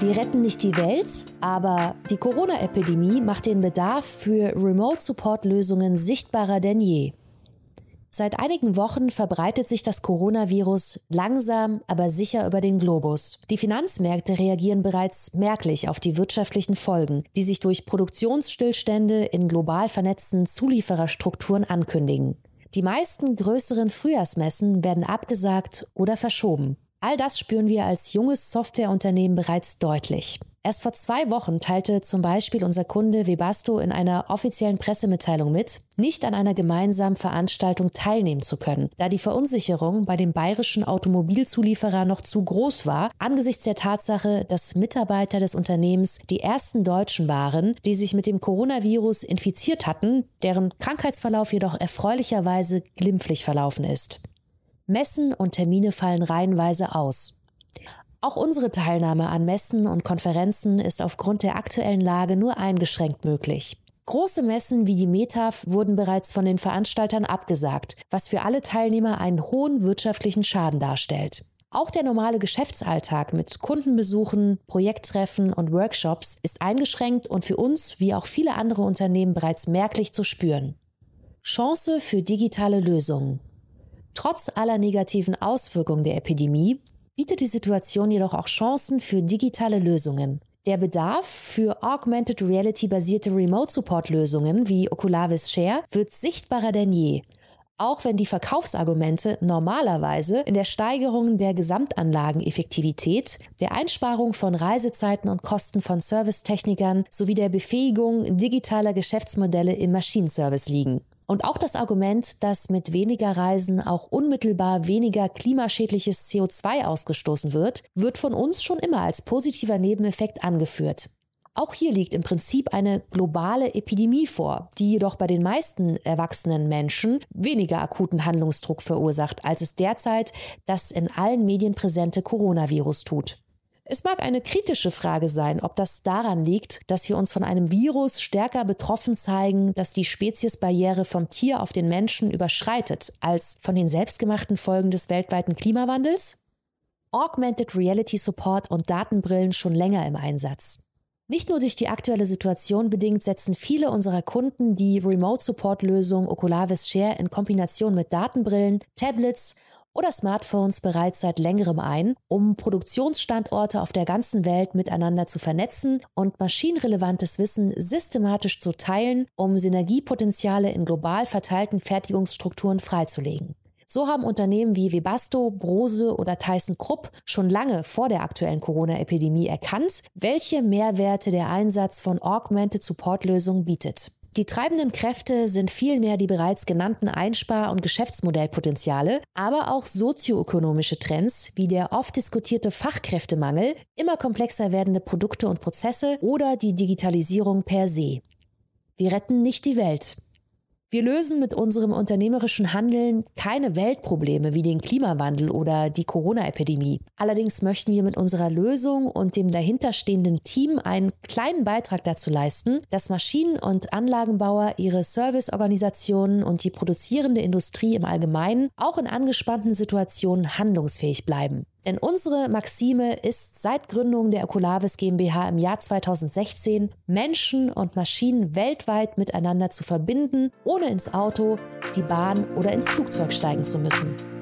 Wir retten nicht die Welt, aber die Corona-Epidemie macht den Bedarf für Remote-Support-Lösungen sichtbarer denn je. Seit einigen Wochen verbreitet sich das Coronavirus langsam, aber sicher über den Globus. Die Finanzmärkte reagieren bereits merklich auf die wirtschaftlichen Folgen, die sich durch Produktionsstillstände in global vernetzten Zuliefererstrukturen ankündigen. Die meisten größeren Frühjahrsmessen werden abgesagt oder verschoben. All das spüren wir als junges Softwareunternehmen bereits deutlich. Erst vor zwei Wochen teilte zum Beispiel unser Kunde Webasto in einer offiziellen Pressemitteilung mit, nicht an einer gemeinsamen Veranstaltung teilnehmen zu können, da die Verunsicherung bei dem bayerischen Automobilzulieferer noch zu groß war, angesichts der Tatsache, dass Mitarbeiter des Unternehmens die ersten Deutschen waren, die sich mit dem Coronavirus infiziert hatten, deren Krankheitsverlauf jedoch erfreulicherweise glimpflich verlaufen ist. Messen und Termine fallen reihenweise aus. Auch unsere Teilnahme an Messen und Konferenzen ist aufgrund der aktuellen Lage nur eingeschränkt möglich. Große Messen wie die METAF wurden bereits von den Veranstaltern abgesagt, was für alle Teilnehmer einen hohen wirtschaftlichen Schaden darstellt. Auch der normale Geschäftsalltag mit Kundenbesuchen, Projekttreffen und Workshops ist eingeschränkt und für uns wie auch viele andere Unternehmen bereits merklich zu spüren. Chance für digitale Lösungen. Trotz aller negativen Auswirkungen der Epidemie bietet die Situation jedoch auch Chancen für digitale Lösungen. Der Bedarf für Augmented Reality basierte Remote Support Lösungen wie Oculavis Share wird sichtbarer denn je. Auch wenn die Verkaufsargumente normalerweise in der Steigerung der Gesamtanlageneffektivität, der Einsparung von Reisezeiten und Kosten von Servicetechnikern sowie der Befähigung digitaler Geschäftsmodelle im Maschinenservice liegen. Und auch das Argument, dass mit weniger Reisen auch unmittelbar weniger klimaschädliches CO2 ausgestoßen wird, wird von uns schon immer als positiver Nebeneffekt angeführt. Auch hier liegt im Prinzip eine globale Epidemie vor, die jedoch bei den meisten erwachsenen Menschen weniger akuten Handlungsdruck verursacht, als es derzeit das in allen Medien präsente Coronavirus tut. Es mag eine kritische Frage sein, ob das daran liegt, dass wir uns von einem Virus stärker betroffen zeigen, das die Speziesbarriere vom Tier auf den Menschen überschreitet, als von den selbstgemachten Folgen des weltweiten Klimawandels? Augmented Reality Support und Datenbrillen schon länger im Einsatz. Nicht nur durch die aktuelle Situation bedingt setzen viele unserer Kunden die Remote Support Lösung Oculavis Share in Kombination mit Datenbrillen, Tablets oder Smartphones bereits seit längerem ein, um Produktionsstandorte auf der ganzen Welt miteinander zu vernetzen und maschinenrelevantes Wissen systematisch zu teilen, um Synergiepotenziale in global verteilten Fertigungsstrukturen freizulegen. So haben Unternehmen wie Webasto, Brose oder Tyson Krupp schon lange vor der aktuellen Corona-Epidemie erkannt, welche Mehrwerte der Einsatz von Augmented Support-Lösungen bietet. Die treibenden Kräfte sind vielmehr die bereits genannten Einspar- und Geschäftsmodellpotenziale, aber auch sozioökonomische Trends wie der oft diskutierte Fachkräftemangel, immer komplexer werdende Produkte und Prozesse oder die Digitalisierung per se. Wir retten nicht die Welt. Wir lösen mit unserem unternehmerischen Handeln keine Weltprobleme wie den Klimawandel oder die Corona-Epidemie. Allerdings möchten wir mit unserer Lösung und dem dahinterstehenden Team einen kleinen Beitrag dazu leisten, dass Maschinen- und Anlagenbauer ihre Serviceorganisationen und die produzierende Industrie im Allgemeinen auch in angespannten Situationen handlungsfähig bleiben. Denn unsere Maxime ist seit Gründung der Oculavis GmbH im Jahr 2016, Menschen und Maschinen weltweit miteinander zu verbinden, ohne ins Auto, die Bahn oder ins Flugzeug steigen zu müssen.